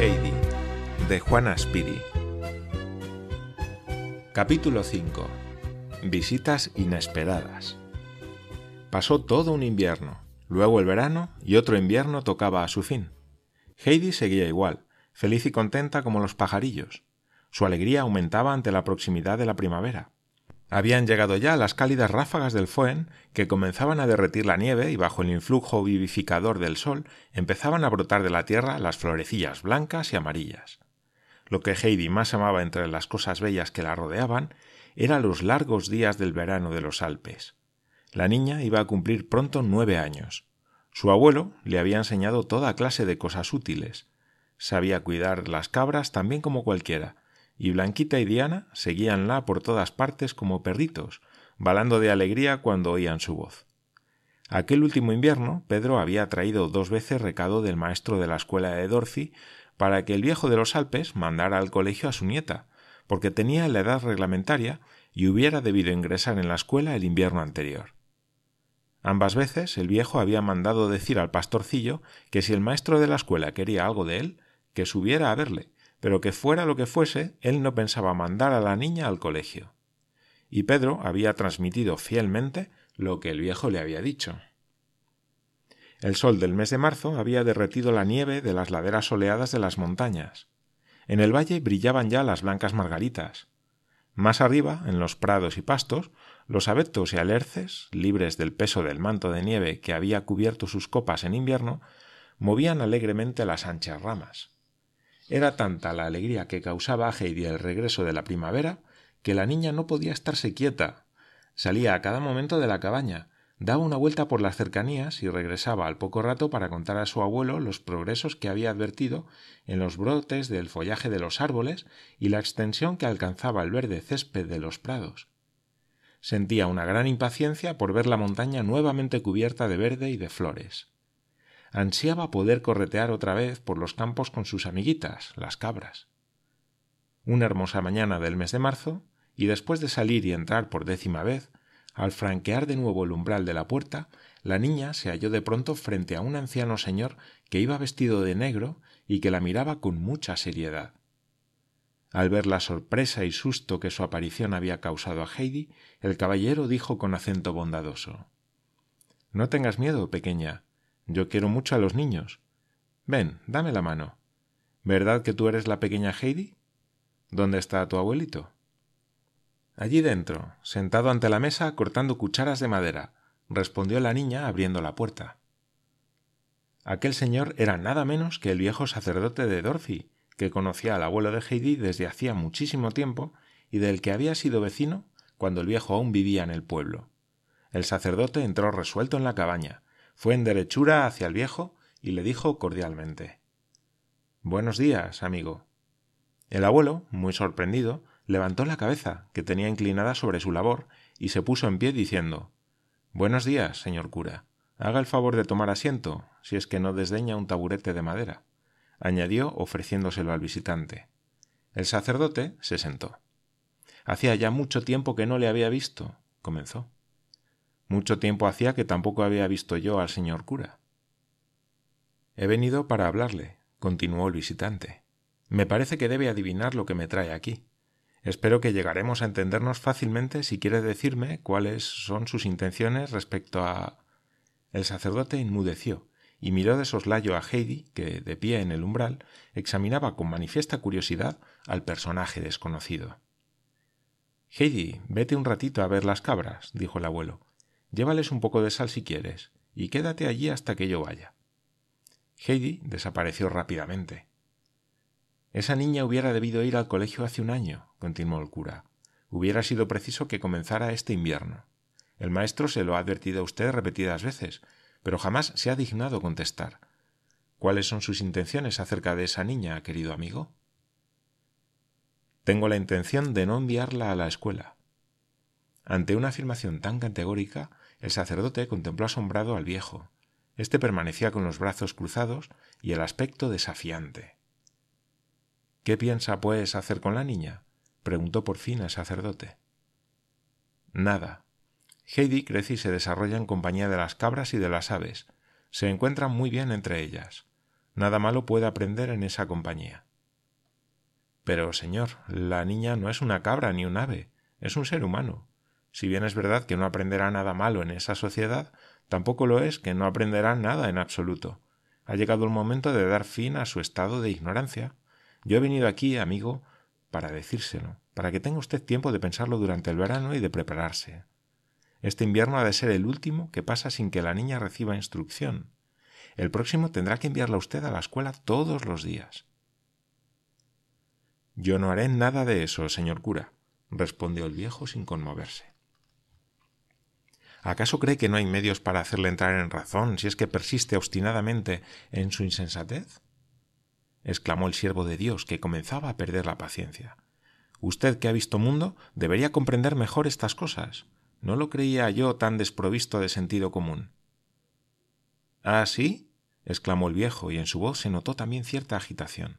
Heidi, de Juana Spiri. Capítulo 5. Visitas inesperadas. Pasó todo un invierno, luego el verano y otro invierno tocaba a su fin. Heidi seguía igual, feliz y contenta como los pajarillos. Su alegría aumentaba ante la proximidad de la primavera. Habían llegado ya las cálidas ráfagas del Foen que comenzaban a derretir la nieve y bajo el influjo vivificador del sol empezaban a brotar de la tierra las florecillas blancas y amarillas. Lo que Heidi más amaba entre las cosas bellas que la rodeaban eran los largos días del verano de los Alpes. La niña iba a cumplir pronto nueve años. Su abuelo le había enseñado toda clase de cosas útiles. Sabía cuidar las cabras tan bien como cualquiera, y Blanquita y Diana seguíanla por todas partes como perritos, balando de alegría cuando oían su voz. Aquel último invierno Pedro había traído dos veces recado del maestro de la escuela de Dorothy para que el viejo de los Alpes mandara al colegio a su nieta, porque tenía la edad reglamentaria y hubiera debido ingresar en la escuela el invierno anterior. Ambas veces el viejo había mandado decir al pastorcillo que si el maestro de la escuela quería algo de él, que subiera a verle, pero que fuera lo que fuese, él no pensaba mandar a la niña al colegio. Y Pedro había transmitido fielmente lo que el viejo le había dicho. El sol del mes de marzo había derretido la nieve de las laderas soleadas de las montañas. En el valle brillaban ya las blancas margaritas. Más arriba, en los prados y pastos, los abetos y alerces, libres del peso del manto de nieve que había cubierto sus copas en invierno, movían alegremente las anchas ramas. Era tanta la alegría que causaba a Heidi el regreso de la primavera que la niña no podía estarse quieta. Salía a cada momento de la cabaña, daba una vuelta por las cercanías y regresaba al poco rato para contar a su abuelo los progresos que había advertido en los brotes del follaje de los árboles y la extensión que alcanzaba el verde césped de los prados. Sentía una gran impaciencia por ver la montaña nuevamente cubierta de verde y de flores ansiaba poder corretear otra vez por los campos con sus amiguitas, las cabras. Una hermosa mañana del mes de marzo, y después de salir y entrar por décima vez, al franquear de nuevo el umbral de la puerta, la niña se halló de pronto frente a un anciano señor que iba vestido de negro y que la miraba con mucha seriedad. Al ver la sorpresa y susto que su aparición había causado a Heidi, el caballero dijo con acento bondadoso No tengas miedo, pequeña. Yo quiero mucho a los niños. Ven, dame la mano. ¿Verdad que tú eres la pequeña Heidi? ¿Dónde está tu abuelito? Allí dentro, sentado ante la mesa cortando cucharas de madera, respondió la niña abriendo la puerta. Aquel señor era nada menos que el viejo sacerdote de Dorothy, que conocía al abuelo de Heidi desde hacía muchísimo tiempo y del que había sido vecino cuando el viejo aún vivía en el pueblo. El sacerdote entró resuelto en la cabaña, fue en derechura hacia el viejo y le dijo cordialmente Buenos días, amigo. El abuelo, muy sorprendido, levantó la cabeza, que tenía inclinada sobre su labor, y se puso en pie diciendo Buenos días, señor cura. Haga el favor de tomar asiento, si es que no desdeña un taburete de madera, añadió ofreciéndoselo al visitante. El sacerdote se sentó. Hacía ya mucho tiempo que no le había visto, comenzó. Mucho tiempo hacía que tampoco había visto yo al señor cura. He venido para hablarle, continuó el visitante. Me parece que debe adivinar lo que me trae aquí. Espero que llegaremos a entendernos fácilmente si quiere decirme cuáles son sus intenciones respecto a. El sacerdote inmudeció y miró de soslayo a Heidi, que, de pie en el umbral, examinaba con manifiesta curiosidad al personaje desconocido. Heidi, vete un ratito a ver las cabras, dijo el abuelo. Llévales un poco de sal si quieres, y quédate allí hasta que yo vaya. Heidi desapareció rápidamente. Esa niña hubiera debido ir al colegio hace un año, continuó el cura. Hubiera sido preciso que comenzara este invierno. El maestro se lo ha advertido a usted repetidas veces, pero jamás se ha dignado contestar. ¿Cuáles son sus intenciones acerca de esa niña, querido amigo? Tengo la intención de no enviarla a la escuela. Ante una afirmación tan categórica, el sacerdote contempló asombrado al viejo. Este permanecía con los brazos cruzados y el aspecto desafiante. ¿Qué piensa, pues, hacer con la niña? preguntó por fin el sacerdote. Nada. Heidi crece y se desarrolla en compañía de las cabras y de las aves. Se encuentran muy bien entre ellas. Nada malo puede aprender en esa compañía. Pero, señor, la niña no es una cabra ni un ave, es un ser humano. Si bien es verdad que no aprenderá nada malo en esa sociedad, tampoco lo es que no aprenderá nada en absoluto. Ha llegado el momento de dar fin a su estado de ignorancia. Yo he venido aquí, amigo, para decírselo, para que tenga usted tiempo de pensarlo durante el verano y de prepararse. Este invierno ha de ser el último que pasa sin que la niña reciba instrucción. El próximo tendrá que enviarla usted a la escuela todos los días. Yo no haré nada de eso, señor cura, respondió el viejo sin conmoverse. ¿Acaso cree que no hay medios para hacerle entrar en razón si es que persiste obstinadamente en su insensatez? exclamó el siervo de Dios, que comenzaba a perder la paciencia. Usted que ha visto mundo debería comprender mejor estas cosas. No lo creía yo tan desprovisto de sentido común. ¿Ah, sí? exclamó el viejo, y en su voz se notó también cierta agitación.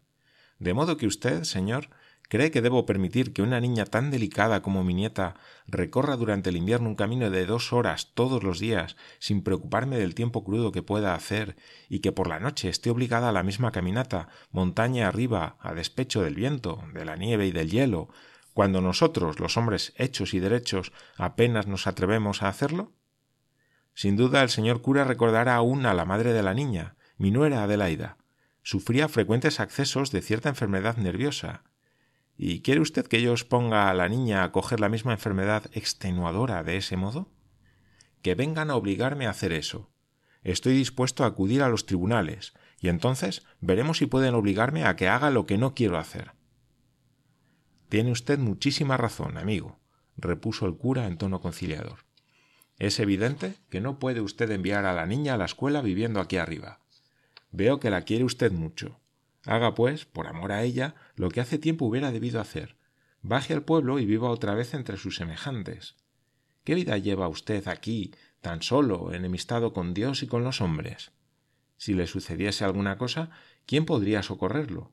De modo que usted, señor, ¿Cree que debo permitir que una niña tan delicada como mi nieta recorra durante el invierno un camino de dos horas todos los días sin preocuparme del tiempo crudo que pueda hacer y que por la noche esté obligada a la misma caminata, montaña arriba, a despecho del viento, de la nieve y del hielo, cuando nosotros, los hombres hechos y derechos, apenas nos atrevemos a hacerlo? Sin duda el señor cura recordará aún a la madre de la niña, mi nuera Adelaida. Sufría frecuentes accesos de cierta enfermedad nerviosa, ¿Y quiere usted que yo os ponga a la niña a coger la misma enfermedad extenuadora de ese modo? Que vengan a obligarme a hacer eso. Estoy dispuesto a acudir a los tribunales, y entonces veremos si pueden obligarme a que haga lo que no quiero hacer. Tiene usted muchísima razón, amigo, repuso el cura en tono conciliador. Es evidente que no puede usted enviar a la niña a la escuela viviendo aquí arriba. Veo que la quiere usted mucho. Haga, pues, por amor a ella, lo que hace tiempo hubiera debido hacer. Baje al pueblo y viva otra vez entre sus semejantes. ¿Qué vida lleva usted aquí, tan solo, enemistado con Dios y con los hombres? Si le sucediese alguna cosa, ¿quién podría socorrerlo?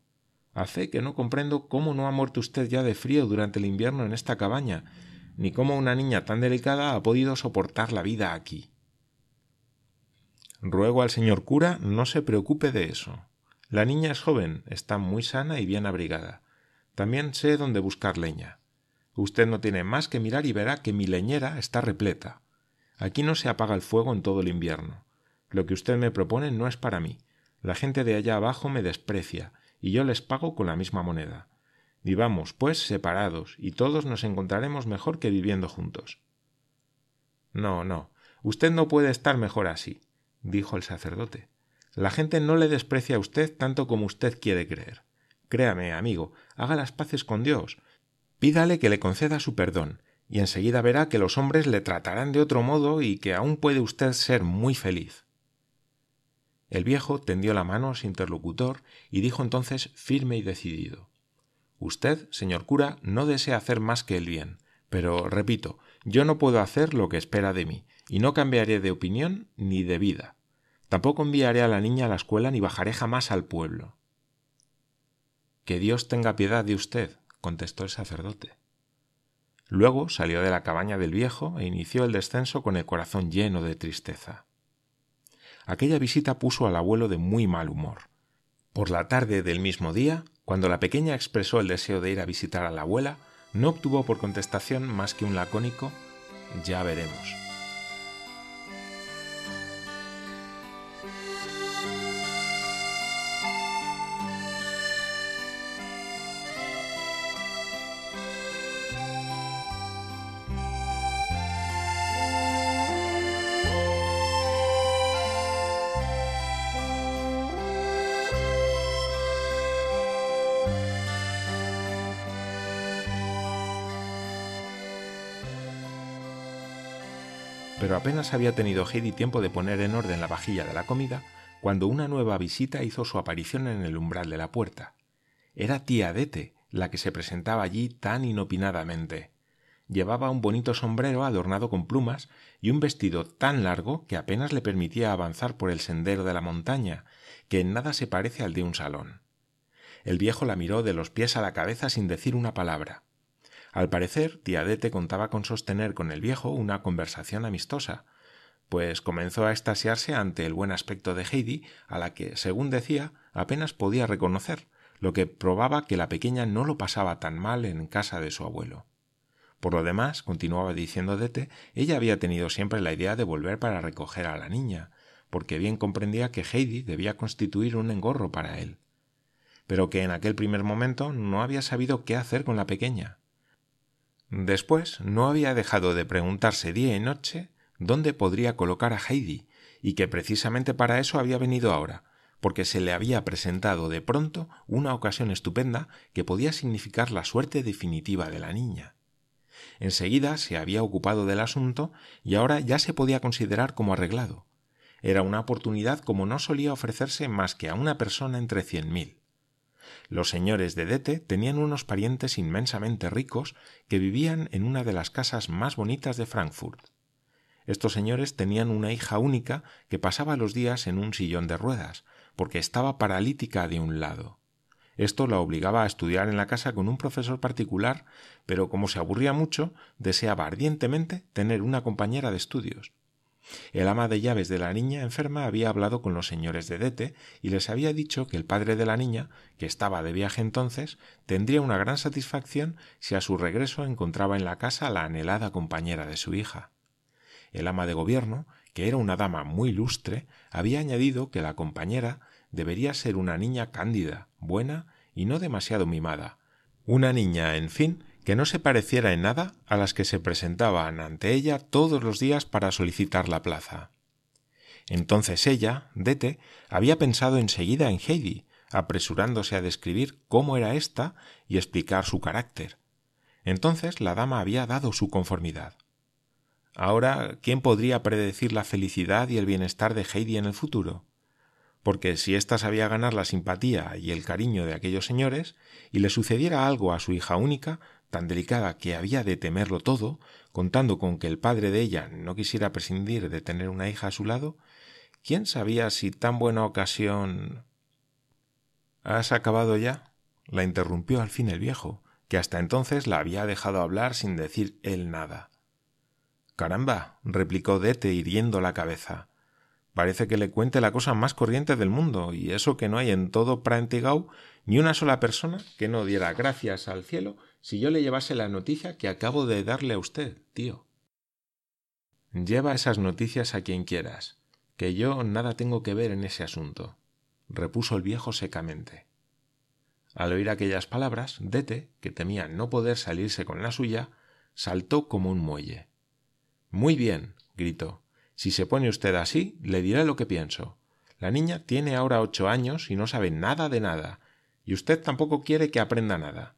A fe que no comprendo cómo no ha muerto usted ya de frío durante el invierno en esta cabaña, ni cómo una niña tan delicada ha podido soportar la vida aquí. Ruego al señor cura no se preocupe de eso. La niña es joven, está muy sana y bien abrigada. También sé dónde buscar leña. Usted no tiene más que mirar y verá que mi leñera está repleta. Aquí no se apaga el fuego en todo el invierno. Lo que usted me propone no es para mí. La gente de allá abajo me desprecia, y yo les pago con la misma moneda. Vivamos, pues, separados, y todos nos encontraremos mejor que viviendo juntos. No, no, usted no puede estar mejor así, dijo el sacerdote. La gente no le desprecia a usted tanto como usted quiere creer. Créame, amigo, haga las paces con Dios. Pídale que le conceda su perdón, y enseguida verá que los hombres le tratarán de otro modo y que aún puede usted ser muy feliz. El viejo tendió la mano a su interlocutor y dijo entonces firme y decidido Usted, señor cura, no desea hacer más que el bien, pero, repito, yo no puedo hacer lo que espera de mí, y no cambiaré de opinión ni de vida. Tampoco enviaré a la niña a la escuela ni bajaré jamás al pueblo. Que Dios tenga piedad de usted, contestó el sacerdote. Luego salió de la cabaña del viejo e inició el descenso con el corazón lleno de tristeza. Aquella visita puso al abuelo de muy mal humor. Por la tarde del mismo día, cuando la pequeña expresó el deseo de ir a visitar a la abuela, no obtuvo por contestación más que un lacónico ya veremos. Apenas había tenido Heidi tiempo de poner en orden la vajilla de la comida cuando una nueva visita hizo su aparición en el umbral de la puerta. Era tía Dete la que se presentaba allí tan inopinadamente. Llevaba un bonito sombrero adornado con plumas y un vestido tan largo que apenas le permitía avanzar por el sendero de la montaña, que en nada se parece al de un salón. El viejo la miró de los pies a la cabeza sin decir una palabra. Al parecer, Tiadete contaba con sostener con el viejo una conversación amistosa, pues comenzó a extasiarse ante el buen aspecto de Heidi, a la que, según decía, apenas podía reconocer, lo que probaba que la pequeña no lo pasaba tan mal en casa de su abuelo. Por lo demás, continuaba diciendo Dete, ella había tenido siempre la idea de volver para recoger a la niña, porque bien comprendía que Heidi debía constituir un engorro para él, pero que en aquel primer momento no había sabido qué hacer con la pequeña. Después no había dejado de preguntarse día y noche dónde podría colocar a Heidi, y que precisamente para eso había venido ahora, porque se le había presentado de pronto una ocasión estupenda que podía significar la suerte definitiva de la niña. Enseguida se había ocupado del asunto y ahora ya se podía considerar como arreglado. Era una oportunidad como no solía ofrecerse más que a una persona entre cien mil. Los señores de Dete tenían unos parientes inmensamente ricos que vivían en una de las casas más bonitas de Frankfurt. Estos señores tenían una hija única que pasaba los días en un sillón de ruedas, porque estaba paralítica de un lado. Esto la obligaba a estudiar en la casa con un profesor particular, pero como se aburría mucho, deseaba ardientemente tener una compañera de estudios. El ama de llaves de la niña enferma había hablado con los señores de Dete y les había dicho que el padre de la niña, que estaba de viaje entonces, tendría una gran satisfacción si a su regreso encontraba en la casa la anhelada compañera de su hija. El ama de gobierno, que era una dama muy lustre, había añadido que la compañera debería ser una niña cándida, buena y no demasiado mimada, una niña, en fin, que no se pareciera en nada a las que se presentaban ante ella todos los días para solicitar la plaza. Entonces ella, Dete, había pensado enseguida en Heidi, apresurándose a describir cómo era ésta y explicar su carácter. Entonces la dama había dado su conformidad. Ahora, ¿quién podría predecir la felicidad y el bienestar de Heidi en el futuro? Porque si ésta sabía ganar la simpatía y el cariño de aquellos señores, y le sucediera algo a su hija única, tan delicada que había de temerlo todo, contando con que el padre de ella no quisiera prescindir de tener una hija a su lado, ¿quién sabía si tan buena ocasión. ¿Has acabado ya? la interrumpió al fin el viejo, que hasta entonces la había dejado hablar sin decir él nada. Caramba, replicó Dete hiriendo la cabeza. Parece que le cuente la cosa más corriente del mundo, y eso que no hay en todo Prantigau ni una sola persona que no diera gracias al cielo si yo le llevase la noticia que acabo de darle a usted, tío. Lleva esas noticias a quien quieras, que yo nada tengo que ver en ese asunto, repuso el viejo secamente. Al oír aquellas palabras, Dete, que temía no poder salirse con la suya, saltó como un muelle. Muy bien, gritó. Si se pone usted así, le diré lo que pienso. La niña tiene ahora ocho años y no sabe nada de nada, y usted tampoco quiere que aprenda nada.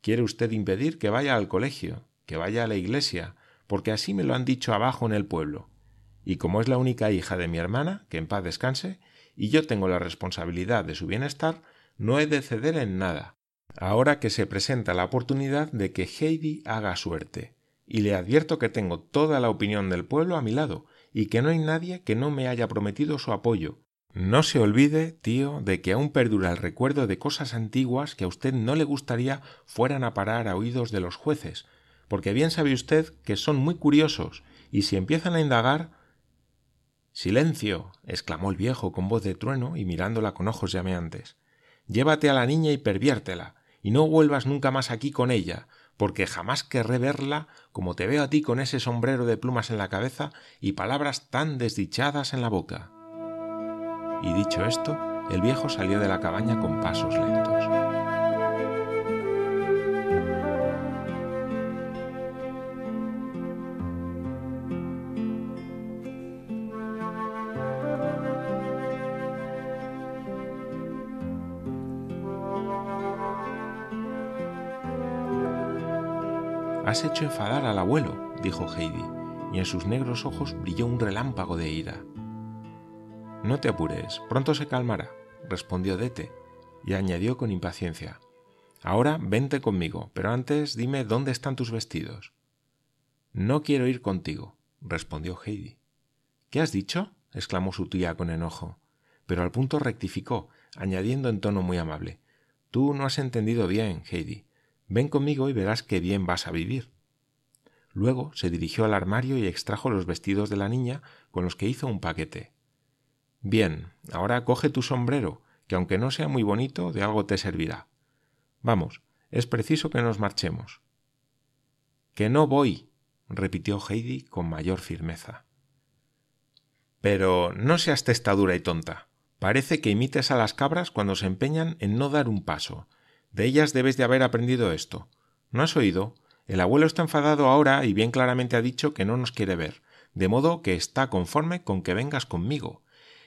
Quiere usted impedir que vaya al colegio, que vaya a la iglesia, porque así me lo han dicho abajo en el pueblo. Y como es la única hija de mi hermana, que en paz descanse, y yo tengo la responsabilidad de su bienestar, no he de ceder en nada. Ahora que se presenta la oportunidad de que Heidi haga suerte, y le advierto que tengo toda la opinión del pueblo a mi lado, y que no hay nadie que no me haya prometido su apoyo. No se olvide, tío, de que aún perdura el recuerdo de cosas antiguas que a usted no le gustaría fueran a parar a oídos de los jueces, porque bien sabe usted que son muy curiosos, y si empiezan a indagar. Silencio. exclamó el viejo con voz de trueno y mirándola con ojos llameantes. Llévate a la niña y perviértela, y no vuelvas nunca más aquí con ella, porque jamás querré verla como te veo a ti con ese sombrero de plumas en la cabeza y palabras tan desdichadas en la boca. Y dicho esto, el viejo salió de la cabaña con pasos lentos. Has hecho enfadar al abuelo, dijo Heidi, y en sus negros ojos brilló un relámpago de ira. No te apures, pronto se calmará, respondió Dete, y añadió con impaciencia. Ahora vente conmigo, pero antes dime dónde están tus vestidos. No quiero ir contigo, respondió Heidi. ¿Qué has dicho? exclamó su tía con enojo, pero al punto rectificó, añadiendo en tono muy amable Tú no has entendido bien, Heidi. Ven conmigo y verás qué bien vas a vivir. Luego se dirigió al armario y extrajo los vestidos de la niña con los que hizo un paquete. Bien, ahora coge tu sombrero, que aunque no sea muy bonito, de algo te servirá. Vamos, es preciso que nos marchemos. Que no voy, repitió Heidi con mayor firmeza. Pero no seas testadura y tonta. Parece que imites a las cabras cuando se empeñan en no dar un paso. De ellas debes de haber aprendido esto. ¿No has oído? El abuelo está enfadado ahora y bien claramente ha dicho que no nos quiere ver, de modo que está conforme con que vengas conmigo.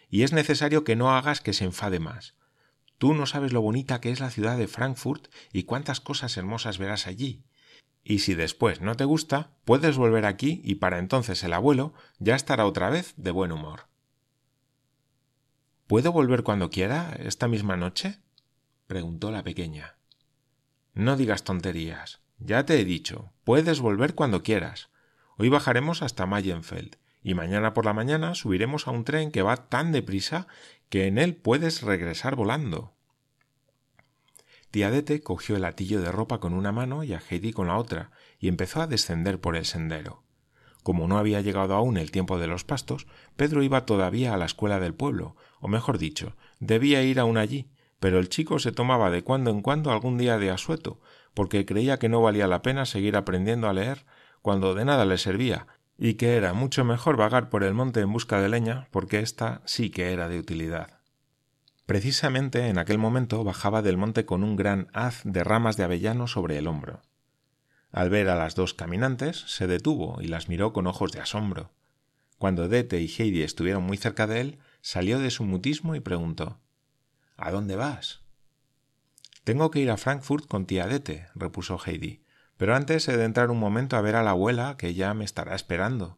Y es necesario que no hagas que se enfade más. Tú no sabes lo bonita que es la ciudad de Frankfurt y cuántas cosas hermosas verás allí. Y si después no te gusta, puedes volver aquí y para entonces el abuelo ya estará otra vez de buen humor. ¿Puedo volver cuando quiera, esta misma noche? preguntó la pequeña. No digas tonterías. Ya te he dicho, puedes volver cuando quieras. Hoy bajaremos hasta Mayenfeld y mañana por la mañana subiremos a un tren que va tan deprisa que en él puedes regresar volando. Tiadete cogió el atillo de ropa con una mano y a Heidi con la otra, y empezó a descender por el sendero. Como no había llegado aún el tiempo de los pastos, Pedro iba todavía a la escuela del pueblo, o mejor dicho, debía ir aún allí, pero el chico se tomaba de cuando en cuando algún día de asueto, porque creía que no valía la pena seguir aprendiendo a leer cuando de nada le servía, y que era mucho mejor vagar por el monte en busca de leña, porque ésta sí que era de utilidad. Precisamente en aquel momento bajaba del monte con un gran haz de ramas de avellano sobre el hombro. Al ver a las dos caminantes, se detuvo y las miró con ojos de asombro. Cuando Dete y Heidi estuvieron muy cerca de él, salió de su mutismo y preguntó ¿A dónde vas? Tengo que ir a Frankfurt con tía Dete, repuso Heidi, pero antes he de entrar un momento a ver a la abuela que ya me estará esperando.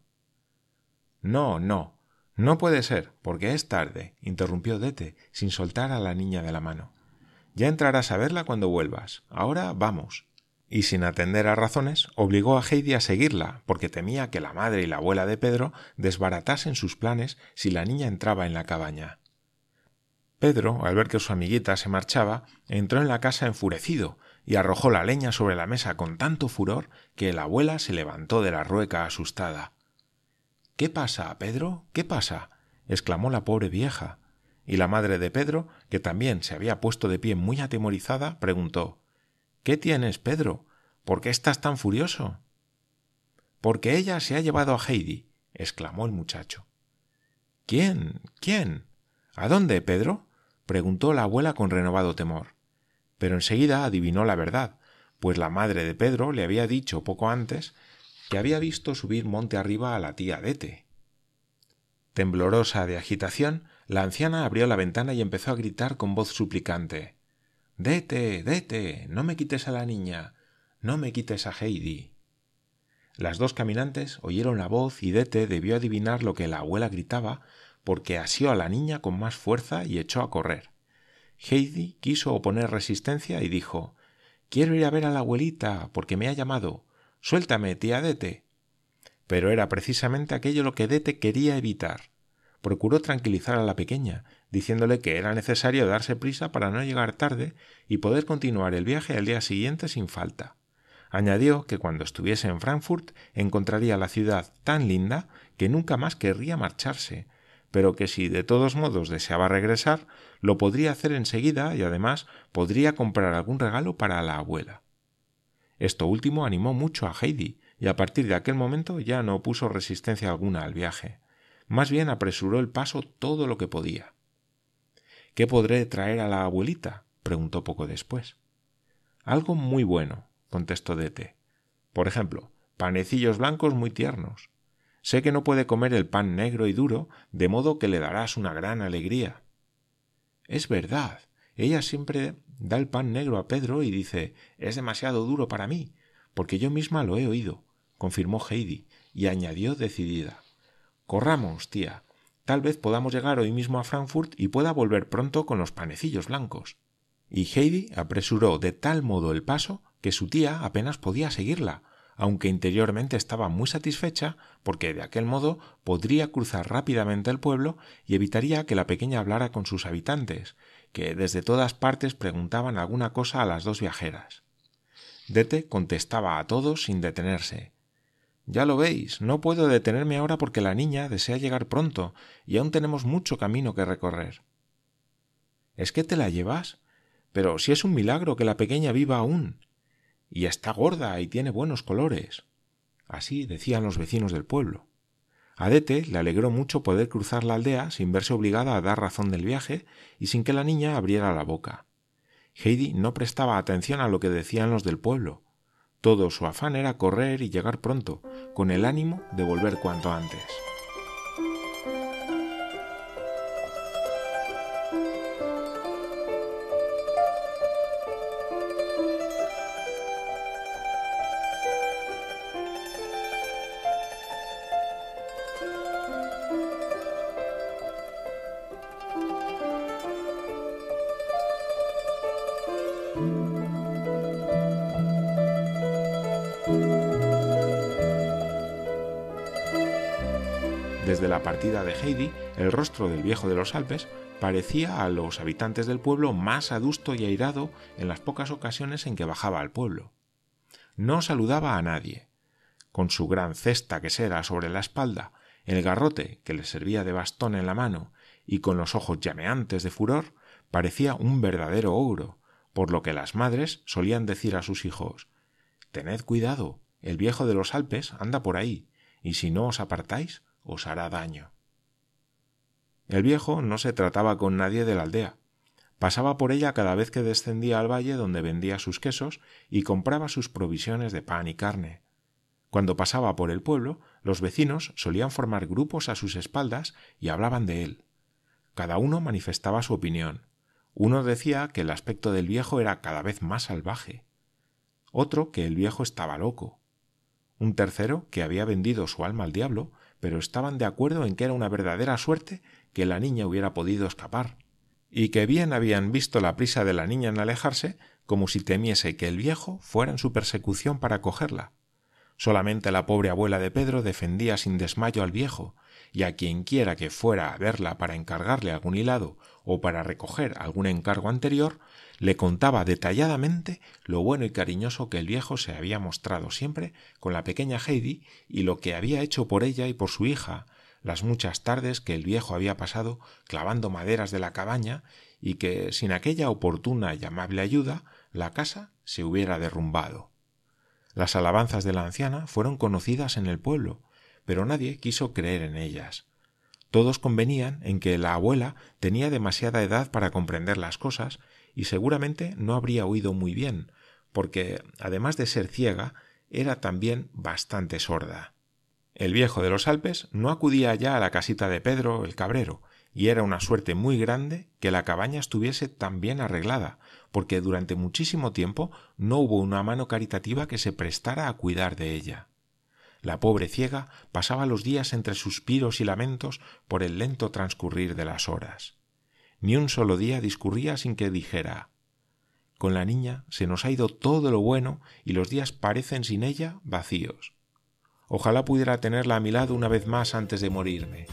No, no, no puede ser, porque es tarde, interrumpió Dete, sin soltar a la niña de la mano. Ya entrarás a verla cuando vuelvas. Ahora vamos y sin atender a razones, obligó a Heidi a seguirla, porque temía que la madre y la abuela de Pedro desbaratasen sus planes si la niña entraba en la cabaña. Pedro, al ver que su amiguita se marchaba, entró en la casa enfurecido y arrojó la leña sobre la mesa con tanto furor que la abuela se levantó de la rueca asustada. ¿Qué pasa, Pedro? ¿Qué pasa? exclamó la pobre vieja. Y la madre de Pedro, que también se había puesto de pie muy atemorizada, preguntó ¿Qué tienes, Pedro? ¿Por qué estás tan furioso? Porque ella se ha llevado a Heidi, exclamó el muchacho. ¿Quién? ¿Quién? ¿A dónde, Pedro? preguntó la abuela con renovado temor. Pero enseguida adivinó la verdad, pues la madre de Pedro le había dicho poco antes que había visto subir monte arriba a la tía Dete. Temblorosa de agitación, la anciana abrió la ventana y empezó a gritar con voz suplicante Dete, dete, no me quites a la niña, no me quites a Heidi. Las dos caminantes oyeron la voz y Dete debió adivinar lo que la abuela gritaba porque asió a la niña con más fuerza y echó a correr. Heidi quiso oponer resistencia y dijo Quiero ir a ver a la abuelita porque me ha llamado. Suéltame, tía Dete. Pero era precisamente aquello lo que Dete quería evitar. Procuró tranquilizar a la pequeña, diciéndole que era necesario darse prisa para no llegar tarde y poder continuar el viaje al día siguiente sin falta. Añadió que cuando estuviese en Frankfurt encontraría la ciudad tan linda que nunca más querría marcharse, pero que si de todos modos deseaba regresar, lo podría hacer enseguida y además podría comprar algún regalo para la abuela. Esto último animó mucho a Heidi, y a partir de aquel momento ya no opuso resistencia alguna al viaje. Más bien apresuró el paso todo lo que podía. ¿Qué podré traer a la abuelita? preguntó poco después. Algo muy bueno, contestó Dete. Por ejemplo, panecillos blancos muy tiernos. Sé que no puede comer el pan negro y duro, de modo que le darás una gran alegría. Es verdad. Ella siempre da el pan negro a Pedro y dice es demasiado duro para mí, porque yo misma lo he oído, confirmó Heidi, y añadió decidida Corramos, tía. Tal vez podamos llegar hoy mismo a Frankfurt y pueda volver pronto con los panecillos blancos. Y Heidi apresuró de tal modo el paso que su tía apenas podía seguirla, aunque interiormente estaba muy satisfecha porque de aquel modo podría cruzar rápidamente el pueblo y evitaría que la pequeña hablara con sus habitantes, que desde todas partes preguntaban alguna cosa a las dos viajeras. Dete contestaba a todos sin detenerse. Ya lo veis, no puedo detenerme ahora porque la niña desea llegar pronto y aún tenemos mucho camino que recorrer. ¿Es que te la llevas? Pero si es un milagro que la pequeña viva aún. Y está gorda y tiene buenos colores. Así decían los vecinos del pueblo. A Dete le alegró mucho poder cruzar la aldea sin verse obligada a dar razón del viaje y sin que la niña abriera la boca. Heidi no prestaba atención a lo que decían los del pueblo. Todo su afán era correr y llegar pronto, con el ánimo de volver cuanto antes. Desde la partida de Heidi, el rostro del viejo de los Alpes parecía a los habitantes del pueblo más adusto y airado en las pocas ocasiones en que bajaba al pueblo. No saludaba a nadie. Con su gran cesta quesera sobre la espalda, el garrote que le servía de bastón en la mano y con los ojos llameantes de furor, parecía un verdadero ogro, por lo que las madres solían decir a sus hijos Tened cuidado, el viejo de los Alpes anda por ahí, y si no os apartáis, os hará daño. El viejo no se trataba con nadie de la aldea. Pasaba por ella cada vez que descendía al valle donde vendía sus quesos y compraba sus provisiones de pan y carne. Cuando pasaba por el pueblo, los vecinos solían formar grupos a sus espaldas y hablaban de él. Cada uno manifestaba su opinión. Uno decía que el aspecto del viejo era cada vez más salvaje. Otro que el viejo estaba loco. Un tercero que había vendido su alma al diablo pero estaban de acuerdo en que era una verdadera suerte que la niña hubiera podido escapar, y que bien habían visto la prisa de la niña en alejarse, como si temiese que el viejo fuera en su persecución para cogerla. Solamente la pobre abuela de Pedro defendía sin desmayo al viejo, y a quien quiera que fuera a verla para encargarle algún hilado o para recoger algún encargo anterior, le contaba detalladamente lo bueno y cariñoso que el viejo se había mostrado siempre con la pequeña Heidi y lo que había hecho por ella y por su hija, las muchas tardes que el viejo había pasado clavando maderas de la cabaña y que sin aquella oportuna y amable ayuda la casa se hubiera derrumbado. Las alabanzas de la anciana fueron conocidas en el pueblo, pero nadie quiso creer en ellas. Todos convenían en que la abuela tenía demasiada edad para comprender las cosas y seguramente no habría oído muy bien, porque, además de ser ciega, era también bastante sorda. El viejo de los Alpes no acudía ya a la casita de Pedro el cabrero, y era una suerte muy grande que la cabaña estuviese tan bien arreglada, porque durante muchísimo tiempo no hubo una mano caritativa que se prestara a cuidar de ella. La pobre ciega pasaba los días entre suspiros y lamentos por el lento transcurrir de las horas. Ni un solo día discurría sin que dijera Con la niña se nos ha ido todo lo bueno y los días parecen sin ella vacíos. Ojalá pudiera tenerla a mi lado una vez más antes de morirme.